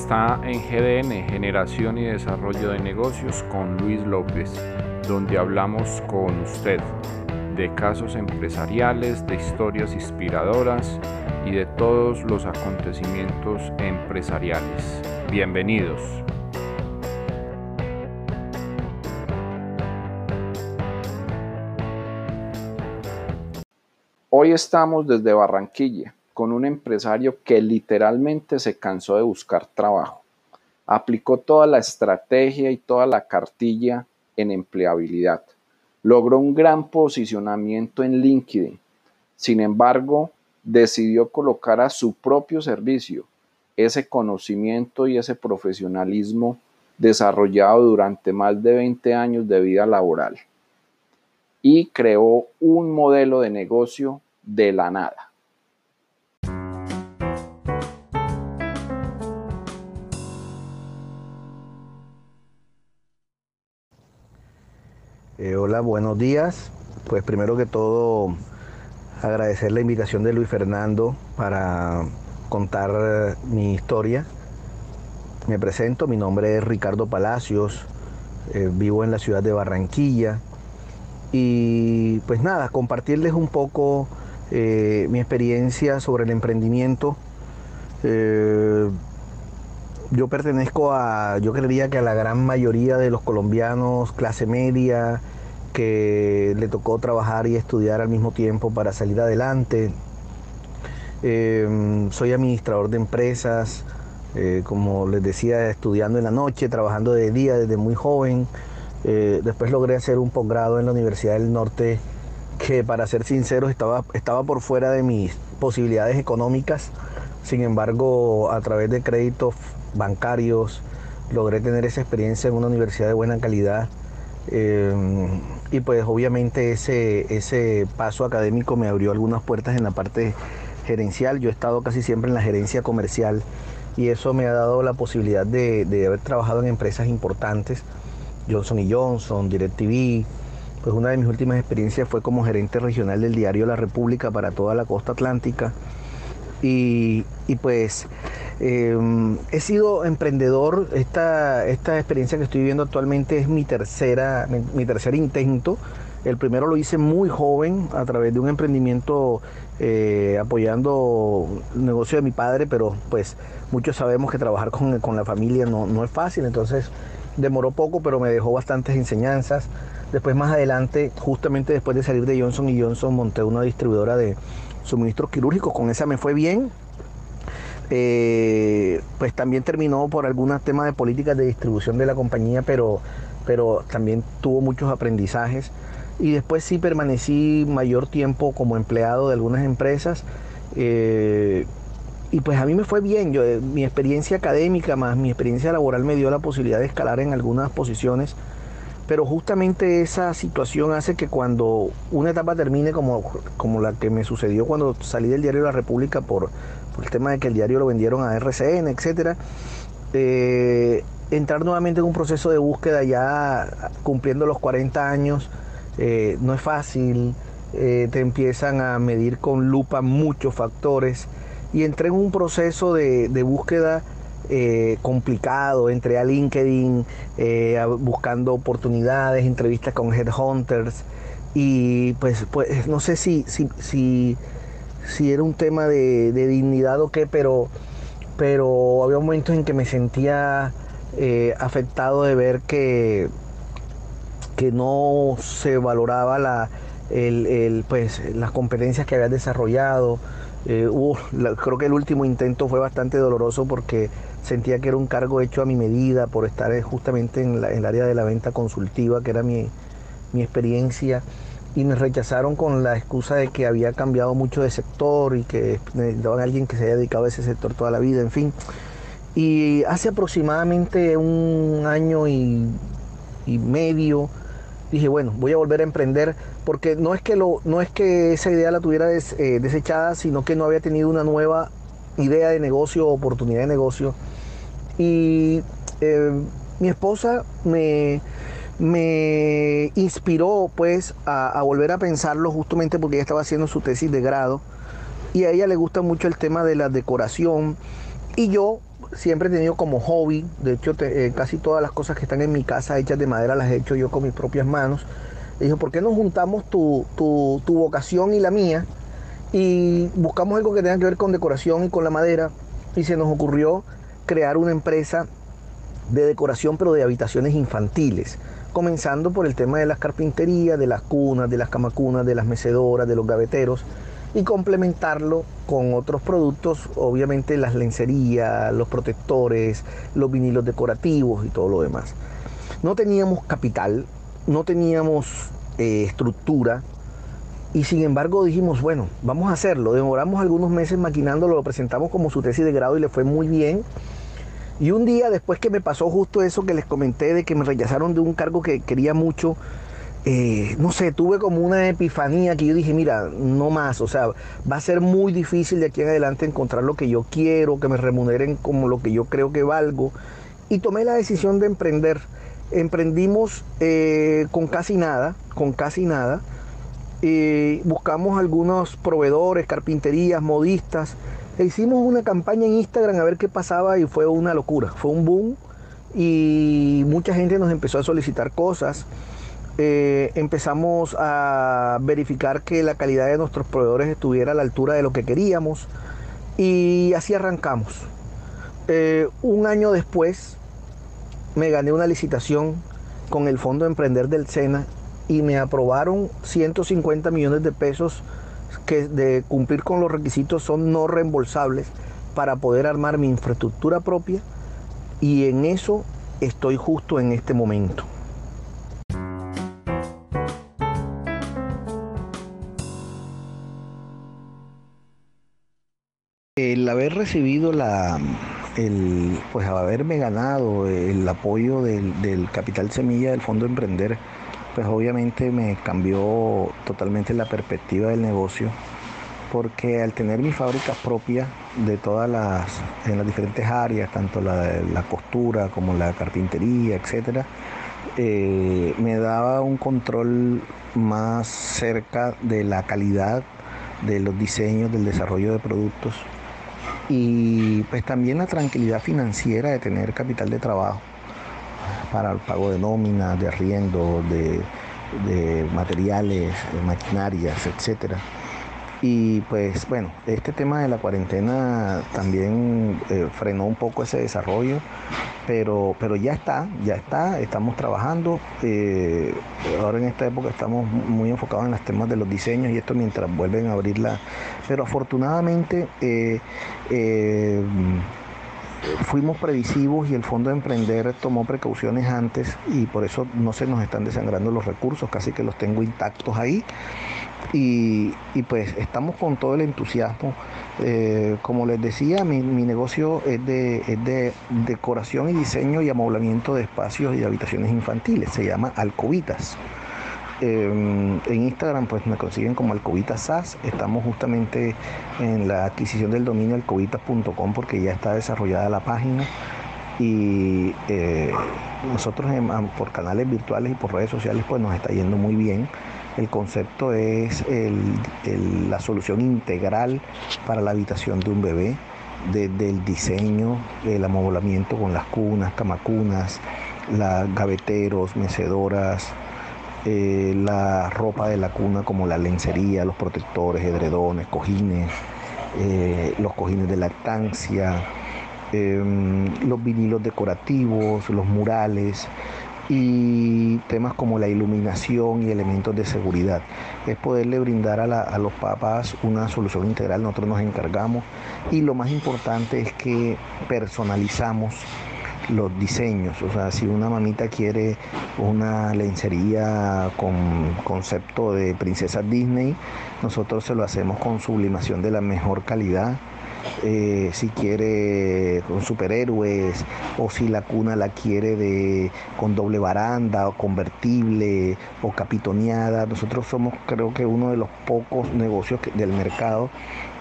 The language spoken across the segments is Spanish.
está en GDN, Generación y Desarrollo de Negocios, con Luis López, donde hablamos con usted de casos empresariales, de historias inspiradoras y de todos los acontecimientos empresariales. Bienvenidos. Hoy estamos desde Barranquilla con un empresario que literalmente se cansó de buscar trabajo. Aplicó toda la estrategia y toda la cartilla en empleabilidad. Logró un gran posicionamiento en LinkedIn. Sin embargo, decidió colocar a su propio servicio ese conocimiento y ese profesionalismo desarrollado durante más de 20 años de vida laboral y creó un modelo de negocio de la nada. Eh, hola, buenos días. Pues primero que todo agradecer la invitación de Luis Fernando para contar eh, mi historia. Me presento, mi nombre es Ricardo Palacios, eh, vivo en la ciudad de Barranquilla y pues nada, compartirles un poco mi experiencia sobre el emprendimiento. Yo pertenezco a, yo creería que a la gran mayoría de los colombianos, clase media, que le tocó trabajar y estudiar al mismo tiempo para salir adelante. Em, soy administrador de empresas, eh, como les decía, estudiando en la noche, trabajando de día desde muy joven. Eh, después logré hacer un posgrado en la Universidad del Norte que para ser sinceros estaba, estaba por fuera de mis posibilidades económicas. Sin embargo, a través de créditos bancarios, logré tener esa experiencia en una universidad de buena calidad. Em, y pues obviamente ese, ese paso académico me abrió algunas puertas en la parte gerencial. Yo he estado casi siempre en la gerencia comercial y eso me ha dado la posibilidad de, haber trabajado en empresas importantes, Johnson Johnson, DirecTV. Pues una de mis últimas experiencias fue como gerente regional del diario La República para toda la costa atlántica. Y, pues em, he sido emprendedor, esta, esta experiencia que estoy viviendo actualmente es mi, tercera, mi, tercer intento. El primero lo hice muy joven a través de un emprendimiento eh, apoyando el negocio de mi padre, pero pues muchos sabemos que trabajar con, con la familia no, no, es fácil, entonces demoró poco, pero me dejó bastantes enseñanzas. Después más adelante, justamente después de salir de Johnson y Johnson, monté una distribuidora de, suministros quirúrgicos, con esa me fue bien. Eh, pues también terminó por algunos temas de políticas de distribución de la compañía, pero, pero también tuvo muchos aprendizajes. Y después sí permanecí mayor tiempo como empleado de algunas empresas. Eh, y pues a mí me fue bien. Yo, eh, mi experiencia académica más mi experiencia laboral me dio la posibilidad de escalar en algunas posiciones pero justamente esa situación hace que cuando una etapa termine como, como la que me sucedió cuando salí del diario La República por, el tema de que el diario lo vendieron a RCN, etc., eh, entrar nuevamente en un proceso de búsqueda ya cumpliendo los 40 años eh, no es fácil, eh, te empiezan a medir con lupa muchos factores y entré en un proceso de, de búsqueda eh, complicado, entré a LinkedIn eh, buscando oportunidades, entrevistas con headhunters y pues, pues no sé si, si, si, si era un tema de, dignidad o qué, pero, pero había momentos en que me sentía eh, afectado de ver que, que no se valoraba la, el, pues, las competencias que había desarrollado. creo que el último intento fue bastante doloroso porque sentía que era un cargo hecho a mi medida por estar justamente en, el área de la venta consultiva, que era mi, experiencia, y me rechazaron con la excusa de que había cambiado mucho de sector y que necesitaban a alguien que se haya dedicado a ese sector toda la vida, en fin. Y hace aproximadamente un año y, medio dije, bueno, voy a volver a emprender, porque no es que, lo, no es que esa idea la tuviera eh, desechada, sino que no había tenido una nueva idea de negocio, oportunidad de negocio. Y eh, mi esposa me, me inspiró pues a, volver a pensarlo justamente porque ella estaba haciendo su tesis de grado y a ella le gusta mucho el tema de la decoración y yo siempre he tenido como hobby, de hecho eh, casi todas las cosas que están en mi casa hechas de madera las he hecho yo con mis propias manos. Y dijo, ¿por qué no juntamos tu, tu, tu vocación y la mía? Y buscamos algo que tenga que ver con decoración y con la madera. Y se nos ocurrió crear una empresa de decoración, pero de habitaciones infantiles. Comenzando por el tema de las carpinterías, de las cunas, de las camacunas, de las mecedoras, de los gaveteros y complementarlo con otros productos, obviamente las lencerías, los protectores, los vinilos decorativos y todo lo demás. No teníamos capital, no teníamos eh, estructura y sin embargo dijimos, bueno, vamos a hacerlo. Demoramos algunos meses maquinándolo, lo presentamos como su tesis de grado y le fue muy bien. Y un día después que me pasó justo eso que les comenté de que me rechazaron de un cargo que quería mucho, eh, no sé, tuve como una epifanía que yo dije, mira, no más, o sea, va a ser muy difícil de aquí en adelante encontrar lo que yo quiero, que me remuneren como lo que yo creo que valgo. Y tomé la decisión de emprender. Emprendimos eh, con casi nada, con casi nada. Eh, buscamos algunos proveedores, carpinterías, modistas. E hicimos una campaña en Instagram a ver qué pasaba y fue una locura, fue un boom y mucha gente nos empezó a solicitar cosas. Eh, empezamos a verificar que la calidad de nuestros proveedores estuviera a la altura de lo que queríamos y así arrancamos. Eh, un año después me gané una licitación con el Fondo de Emprender del SENA y me aprobaron 150 millones de pesos que de cumplir con los requisitos son no reembolsables para poder armar mi infraestructura propia y en eso estoy justo en este momento. El haber recibido la, el, pues haberme ganado el apoyo del, capital semilla del Fondo Emprender, pues obviamente me cambió totalmente la perspectiva del negocio, porque al tener mis fábricas propias de todas las, en las diferentes áreas, tanto la, la costura como la carpintería, etcétera, eh, me daba un control más cerca de la calidad de los diseños, del desarrollo de productos y pues también la tranquilidad financiera de tener capital de trabajo para el pago de nóminas, de arriendo, de, de materiales, maquinarias, etcétera. Y pues bueno, este tema de la cuarentena también eh, frenó un poco ese desarrollo, pero, pero ya está, ya está, estamos trabajando. Eh, ahora en esta época estamos muy enfocados en los temas de los diseños y esto mientras vuelven a abrirla. Pero afortunadamente eh, fuimos previsivos y el Fondo de Emprender tomó precauciones antes y por eso no se nos están desangrando los recursos, casi que los tengo intactos ahí. Y, pues estamos con todo el entusiasmo. Eh, como les decía, mi, negocio es de, decoración y diseño y amoblamiento de espacios y habitaciones infantiles. Se llama Alcobitas. Eh, en Instagram pues me consiguen como Alcobitas SAS. Estamos justamente en la adquisición del dominio alcobitas.com porque ya está desarrollada la página y eh, nosotros por canales virtuales y por redes sociales pues nos está yendo muy bien el concepto es la solución integral para la habitación de un bebé, desde el diseño, el amoblamiento con las cunas, camacunas, las gaveteros, mecedoras, eh, la ropa de la cuna como la lencería, los protectores, edredones, cojines, eh, los cojines de lactancia, em, los vinilos decorativos, los murales, y temas como la iluminación y elementos de seguridad. Es poderle brindar a, los papás una solución integral, nosotros nos encargamos y lo más importante es que personalizamos los diseños, o sea, si una mamita quiere una lencería con concepto de princesa Disney, nosotros se lo hacemos con sublimación de la mejor calidad eh, si quiere con superhéroes o si la cuna la quiere de con doble baranda o convertible o capitoneada. Nosotros somos creo que uno de los pocos negocios del mercado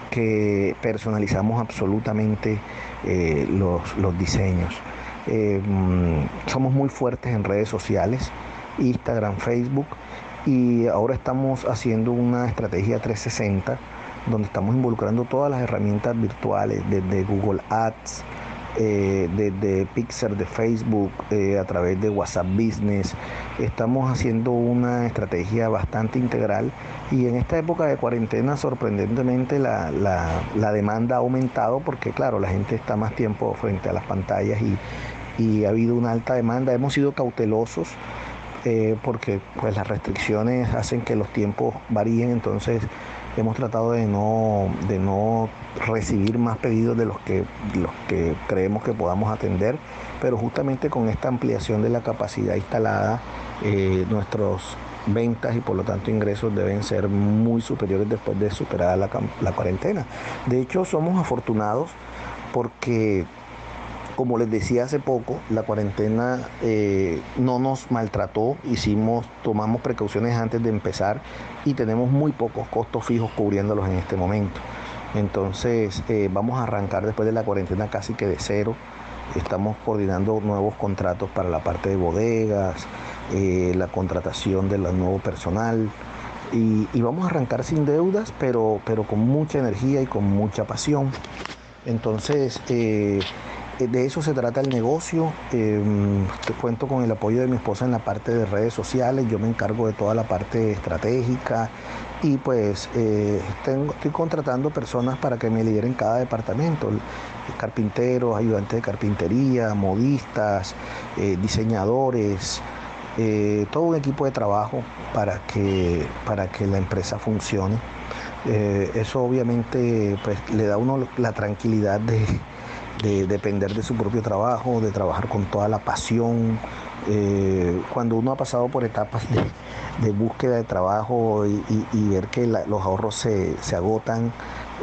que personalizamos absolutamente eh, los, diseños. Eh, mm, somos muy fuertes en redes sociales, Instagram, Facebook, y ahora estamos haciendo una estrategia 360 donde estamos involucrando todas las herramientas virtuales, desde Google Ads, eh, desde Pixar, de Facebook, eh, a través de WhatsApp Business. Estamos haciendo una estrategia bastante integral y en esta época de cuarentena sorprendentemente la, demanda ha aumentado porque claro, la gente está más tiempo frente a las pantallas y, ha habido una alta demanda. Hemos sido cautelosos. Eh, porque pues las restricciones hacen que los tiempos varíen, entonces hemos tratado de no, de no recibir más pedidos de los que, los que creemos que podamos atender, pero justamente con esta ampliación de la capacidad instalada, eh, nuestros ventas y por lo tanto ingresos deben ser muy superiores después de superada la, la cuarentena. De hecho, somos afortunados porque como les decía hace poco, la cuarentena eh, no nos maltrató, hicimos, tomamos precauciones antes de empezar y tenemos muy pocos costos fijos cubriéndolos en este momento. Entonces eh, vamos a arrancar después de la cuarentena casi que de cero. Estamos coordinando nuevos contratos para la parte de bodegas, eh, la contratación del nuevo personal. Y, vamos a arrancar sin deudas, pero, pero con mucha energía y con mucha pasión. Entonces, de eso se trata el negocio. Em, cuento con el apoyo de mi esposa en la parte de redes sociales. Yo me encargo de toda la parte estratégica y pues eh, estoy contratando personas para que me lideren cada departamento. Carpinteros, ayudantes de carpintería, modistas, eh, diseñadores, todo un equipo de trabajo para que, para que la empresa funcione. eso obviamente pues, le da a uno la tranquilidad de, de depender de su propio trabajo, de trabajar con toda la pasión. Eh, cuando uno ha pasado por etapas de, búsqueda de trabajo y, ver que los ahorros se, se agotan,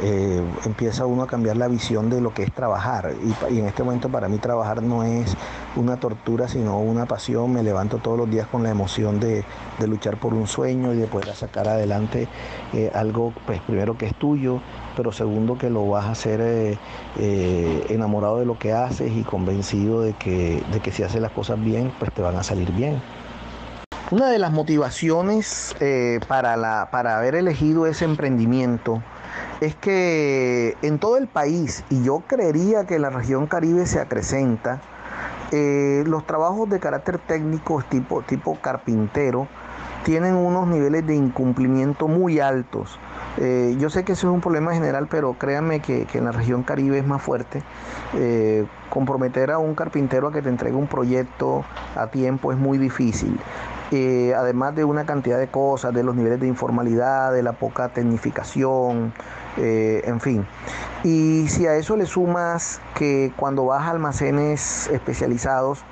eh, empieza uno a cambiar la visión de lo que es trabajar. Y, en este momento para mí trabajar no es una tortura, sino una pasión. Me levanto todos los días con la emoción de, luchar por un sueño y de poder sacar adelante eh, algo, pues primero que es tuyo, pero segundo que lo vas a hacer eh, enamorado de lo que haces y convencido de que, de que si haces las cosas bien, pues te van a salir bien. Una de las motivaciones para, la, para haber elegido ese emprendimiento es que en todo el país, y yo creería que la región Caribe se acrecenta, eh, los trabajos de carácter técnico tipo, tipo carpintero tienen unos niveles de incumplimiento muy altos. Eh, yo sé que eso es un problema general, pero créanme que, en la región Caribe es más fuerte. Eh, comprometer a un carpintero a que te entregue un proyecto a tiempo es muy difícil. además de una cantidad de cosas, de los niveles de informalidad, de la poca tecnificación, eh, en fin. Y si a eso le sumas que cuando vas a almacenes especializados,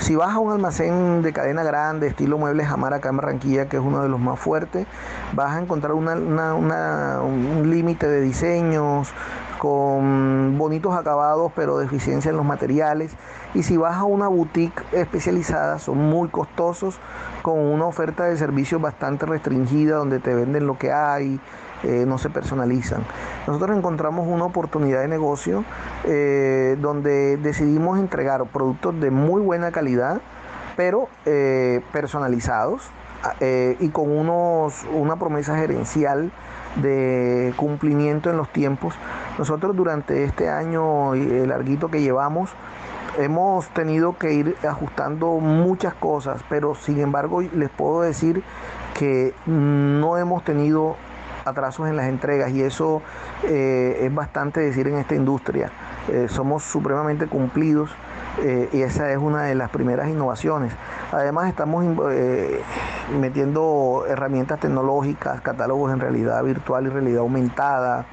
si vas a un almacén de cadena grande, estilo Muebles Amar acá en que es uno de los más fuertes, vas a encontrar un límite de diseños con bonitos acabados, pero deficiencia en los materiales. Y si vas a una boutique especializada, son muy costosos, con una oferta de servicios bastante restringida, donde te venden lo que hay, eh, no se personalizan. Nosotros encontramos una oportunidad de negocio eh, donde decidimos entregar productos de muy buena calidad, pero eh, personalizados y con unos, una promesa gerencial de cumplimiento en los tiempos. Nosotros durante este año larguito que llevamos, hemos tenido que ir ajustando muchas cosas, pero sin embargo les puedo decir que no hemos tenido atrasos en las entregas y eso eh, es bastante decir en esta industria. Eh, somos supremamente cumplidos eh, y esa es una de las primeras innovaciones. Además estamos metiendo herramientas tecnológicas, catálogos en realidad virtual y realidad aumentada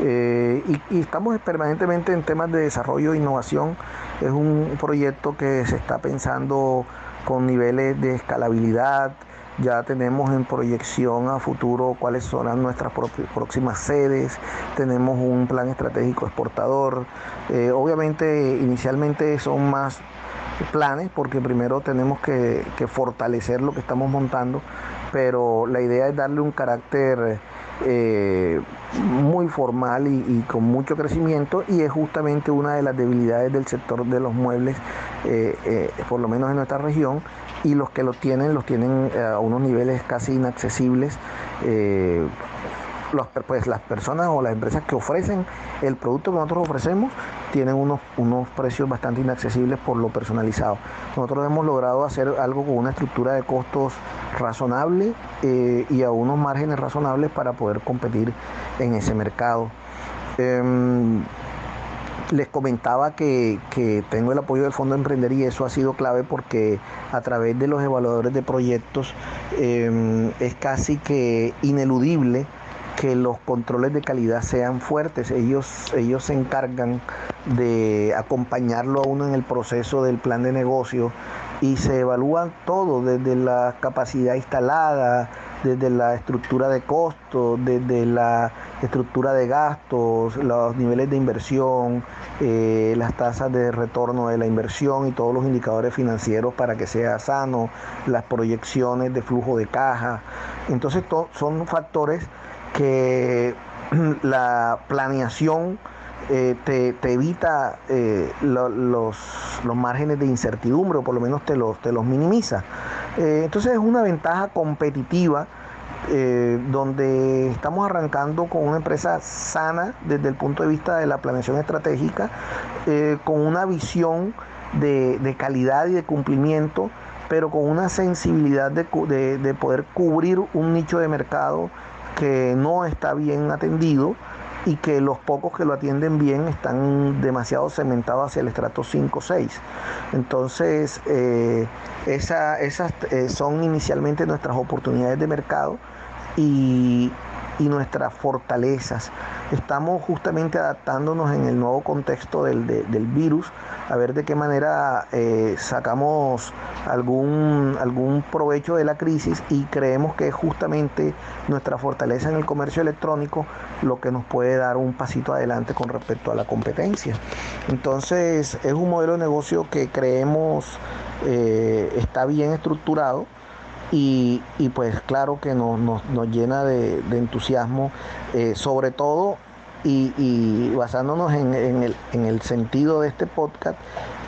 y, y estamos permanentemente en temas de desarrollo e innovación. Es un proyecto que se está pensando con niveles de escalabilidad, ya tenemos en proyección a futuro cuáles serán nuestras próximas sedes, tenemos un plan estratégico exportador. Eh, obviamente inicialmente son más planes porque primero tenemos que, fortalecer lo que estamos montando, pero la idea es darle un carácter eh, muy formal y, con mucho crecimiento y es justamente una de las debilidades del sector de los muebles, eh, por lo menos en nuestra región, y los que lo tienen los tienen eh, a unos niveles casi inaccesibles. Eh, pues las personas o las empresas que ofrecen el producto que nosotros ofrecemos tienen unos, unos precios bastante inaccesibles por lo personalizado. Nosotros hemos logrado hacer algo con una estructura de costos razonable eh, y a unos márgenes razonables para poder competir en ese mercado. Em, les comentaba que, tengo el apoyo del Fondo Emprender y eso ha sido clave porque a través de los evaluadores de proyectos em, es casi que ineludible que los controles de calidad sean fuertes. Ellos, ellos se encargan de acompañarlo a uno en el proceso del plan de negocio y se evalúan todo, desde la capacidad instalada, desde la estructura de costos, desde la estructura de gastos, los niveles de inversión, eh, las tasas de retorno de la inversión y todos los indicadores financieros para que sea sano, las proyecciones de flujo de caja. Entonces son factores que la planeación eh, te, evita eh, los, márgenes de incertidumbre o por lo menos te los, te los minimiza. Eh, entonces es una ventaja competitiva donde estamos arrancando con una empresa sana desde el punto de vista de la planeación estratégica, con una visión de, calidad y de cumplimiento, pero con una sensibilidad de, de poder cubrir un nicho de mercado que no está bien atendido y que los pocos que lo atienden bien están demasiado cementados hacia el estrato 5 6. Entonces, eh, esas eh, son inicialmente nuestras oportunidades de mercado y, y nuestras fortalezas. Estamos justamente adaptándonos en el nuevo contexto del, virus, a ver de qué manera eh, sacamos algún, algún provecho de la crisis y creemos que es justamente nuestra fortaleza en el comercio electrónico lo que nos puede dar un pasito adelante con respecto a la competencia. Entonces es un modelo de negocio que creemos eh, está bien estructurado y, pues claro que nos, llena de, entusiasmo, eh, sobre todo y, basándonos en, el, sentido de este podcast,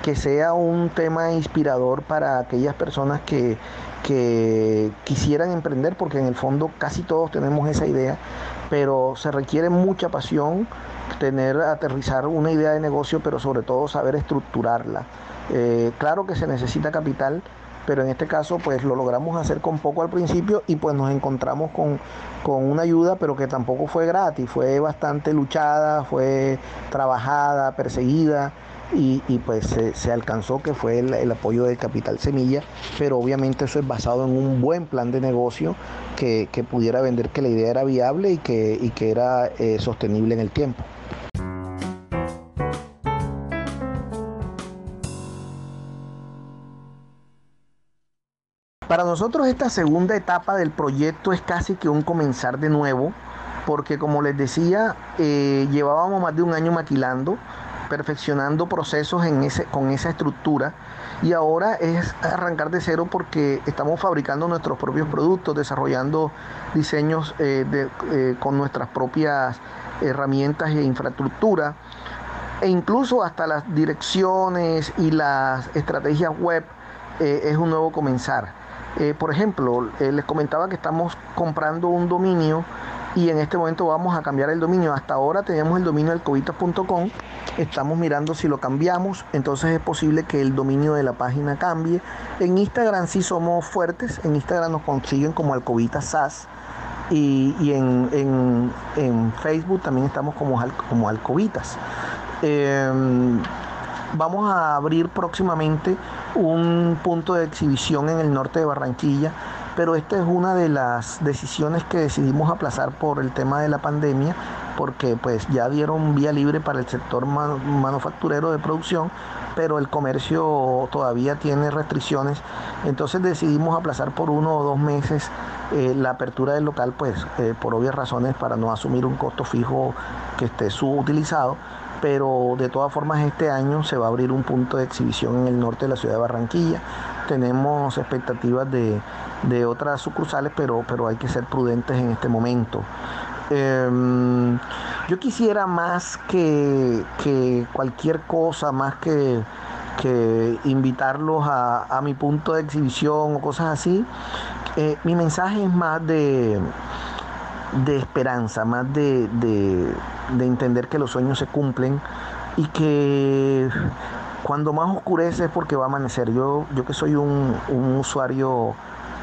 que sea un tema inspirador para aquellas personas que, que quisieran emprender, porque en el fondo casi todos tenemos esa idea, pero se requiere mucha pasión, tener, aterrizar una idea de negocio, pero sobre todo saber estructurarla. Eh, claro que se necesita capital, pero en este caso pues lo logramos hacer con poco al principio y pues nos encontramos con, una ayuda, pero que tampoco fue gratis, fue bastante luchada, fue trabajada, perseguida. Y, pues se, alcanzó que fue el, apoyo del Capital Semilla, pero obviamente eso es basado en un buen plan de negocio que, pudiera vender que la idea era viable y que, que era eh, sostenible en el tiempo. Para nosotros esta segunda etapa del proyecto es casi que un comenzar de nuevo, porque como les decía, eh, llevábamos más de un año maquilando, perfeccionando procesos con esa estructura y ahora es arrancar de cero porque estamos fabricando nuestros propios productos, desarrollando diseños eh, eh, con nuestras propias herramientas e infraestructura e incluso hasta las direcciones y las estrategias web es un nuevo comenzar. Eh, por ejemplo, eh, les comentaba que estamos comprando un dominio y en este momento vamos a cambiar el dominio. Hasta ahora tenemos el dominio del covitas.com, estamos mirando si lo cambiamos, entonces es posible que el dominio de la página cambie. En Instagram sí somos fuertes, en Instagram nos consiguen como Alcovitas SAS y, en, Facebook también estamos como, como Alcovitas. Em, vamos a abrir próximamente un punto de exhibición en el norte de Barranquilla, pero esta es una de las decisiones que decidimos aplazar por el tema de la pandemia, porque pues ya dieron vía libre para el sector manufacturero de producción, pero el comercio todavía tiene restricciones, entonces decidimos aplazar por uno o dos meses eh, la apertura del local, pues eh, por obvias razones para no asumir un costo fijo que esté subutilizado pero de todas formas este año se va a abrir un punto de exhibición en el norte de la ciudad de Barranquilla. Tenemos expectativas de, otras sucursales, pero, pero hay que ser prudentes en este momento. Em, yo quisiera más que, cualquier cosa, más que, invitarlos a, mi punto de exhibición o cosas así, eh, mi mensaje es más de, de esperanza, más de, de, entender que los sueños se cumplen, y que cuando más oscurece es porque va a amanecer. Yo, yo que soy un, usuario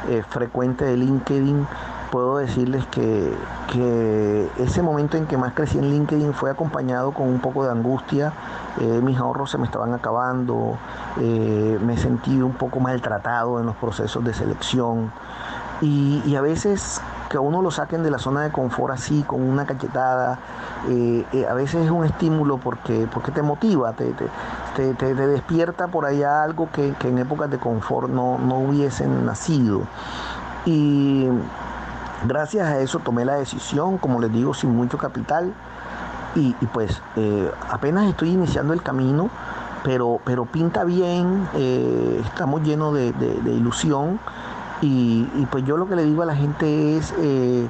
eh, frecuente de LinkedIn, puedo decirles que, ese momento en que más crecí en LinkedIn fue acompañado con un poco de angustia. Eh, mis ahorros se me estaban acabando, eh, me sentí un poco maltratado en los procesos de selección y, a veces que a uno lo saquen de la zona de confort así, con una cachetada, eh, a veces es un estímulo porque, porque te motiva, te, te, despierta por allá algo que, en épocas de confort no, no hubiesen nacido. Y Gracias a eso tomé la decisión, como les digo, sin mucho capital. Y, pues eh, apenas estoy iniciando el camino, pero, pero pinta bien, eh, estamos llenos de, ilusión. Y, pues yo lo que le digo a la gente es, eh,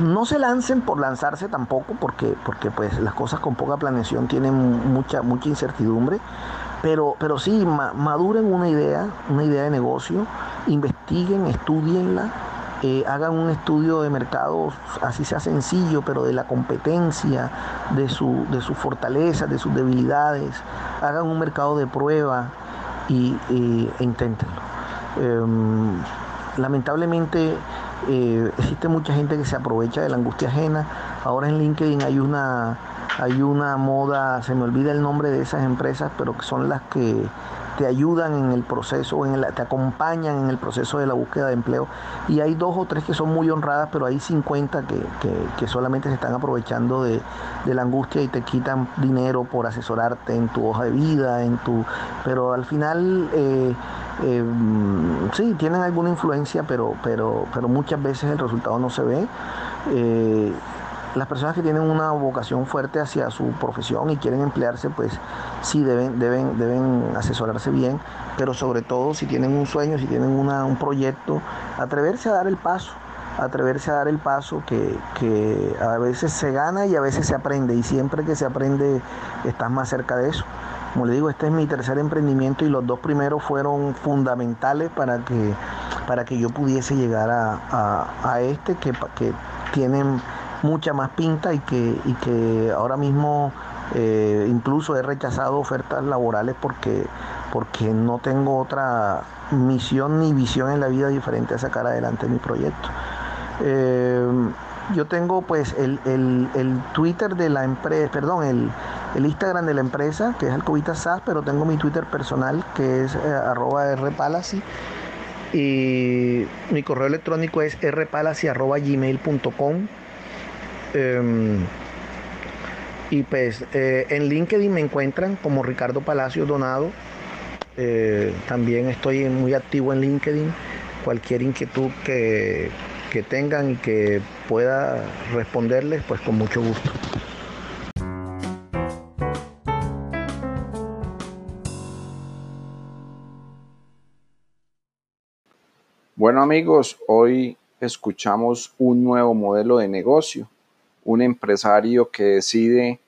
no se lancen por lanzarse tampoco, porque, porque pues las cosas con poca planeación tienen mucha, mucha incertidumbre. Pero, pero sí, maduren una idea, una idea de negocio, investiguen, estudienla hagan un estudio de mercado, así sea sencillo, pero de la competencia, de su, de sus fortalezas, de sus debilidades, hagan un mercado de prueba y, e inténtenlo. Em, lamentablemente eh, existe mucha gente que se aprovecha de la angustia ajena. Ahora en LinkedIn hay una, hay una moda, se me olvida el nombre de esas empresas, pero que son las que te ayudan en el proceso, en te acompañan en el proceso de la búsqueda de empleo. Y hay dos o tres que son muy honradas, pero hay 50 que, solamente se están aprovechando de, la angustia y te quitan dinero por asesorarte en tu hoja de vida, en tu. Pero al final eh, eh, sí, tienen alguna influencia, pero, pero, pero muchas veces el resultado no se ve. Eh, las personas que tienen una vocación fuerte hacia su profesión y quieren emplearse, pues sí deben, deben, deben asesorarse bien, pero sobre todo si tienen un sueño, si tienen un proyecto, atreverse a dar el paso, atreverse a dar el paso que, que a veces se gana y a veces se aprende, y siempre que se aprende estás más cerca de eso. Como le digo, este es mi tercer emprendimiento y los dos primeros fueron fundamentales para que, para que yo pudiese llegar a, a, este que, que tienen mucha más pinta y que, y que ahora mismo eh, incluso he rechazado ofertas laborales porque, porque no tengo otra misión ni visión en la vida diferente a sacar adelante mi proyecto. Eh, yo tengo pues el, Twitter de la empresa, perdón, el, Instagram de la empresa, que es Alcobita SAS, pero tengo mi Twitter personal, que es eh, arroba rpalacy. Y mi correo electrónico es rpalacy.gmail.com. Em, y pues eh, en LinkedIn me encuentran como Ricardo Palacio Donado. Eh, también estoy muy activo en LinkedIn. Cualquier inquietud que, que tengan y que pueda responderles, pues con mucho gusto. Bueno amigos, hoy escuchamos un nuevo modelo de negocio un empresario que decide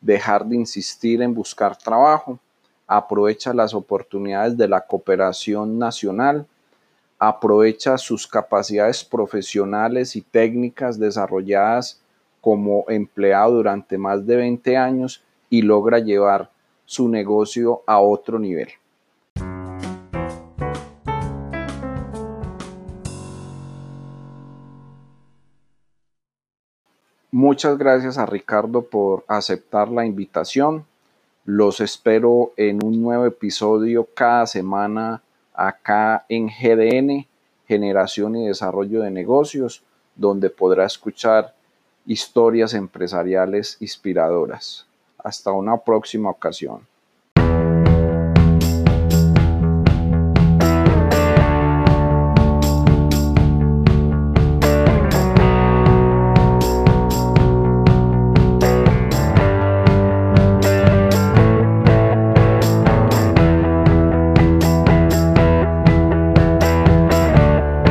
dejar de insistir en buscar trabajo, aprovecha las oportunidades de la cooperación nacional, aprovecha sus capacidades profesionales y técnicas desarrolladas como empleado durante más de 20 años y logra llevar su negocio a otro nivel. Muchas gracias a Ricardo por aceptar la invitación. Los espero en un nuevo episodio cada semana acá en GDN, Generación y Desarrollo de Negocios, donde podrá escuchar historias empresariales inspiradoras. Hasta una próxima ocasión.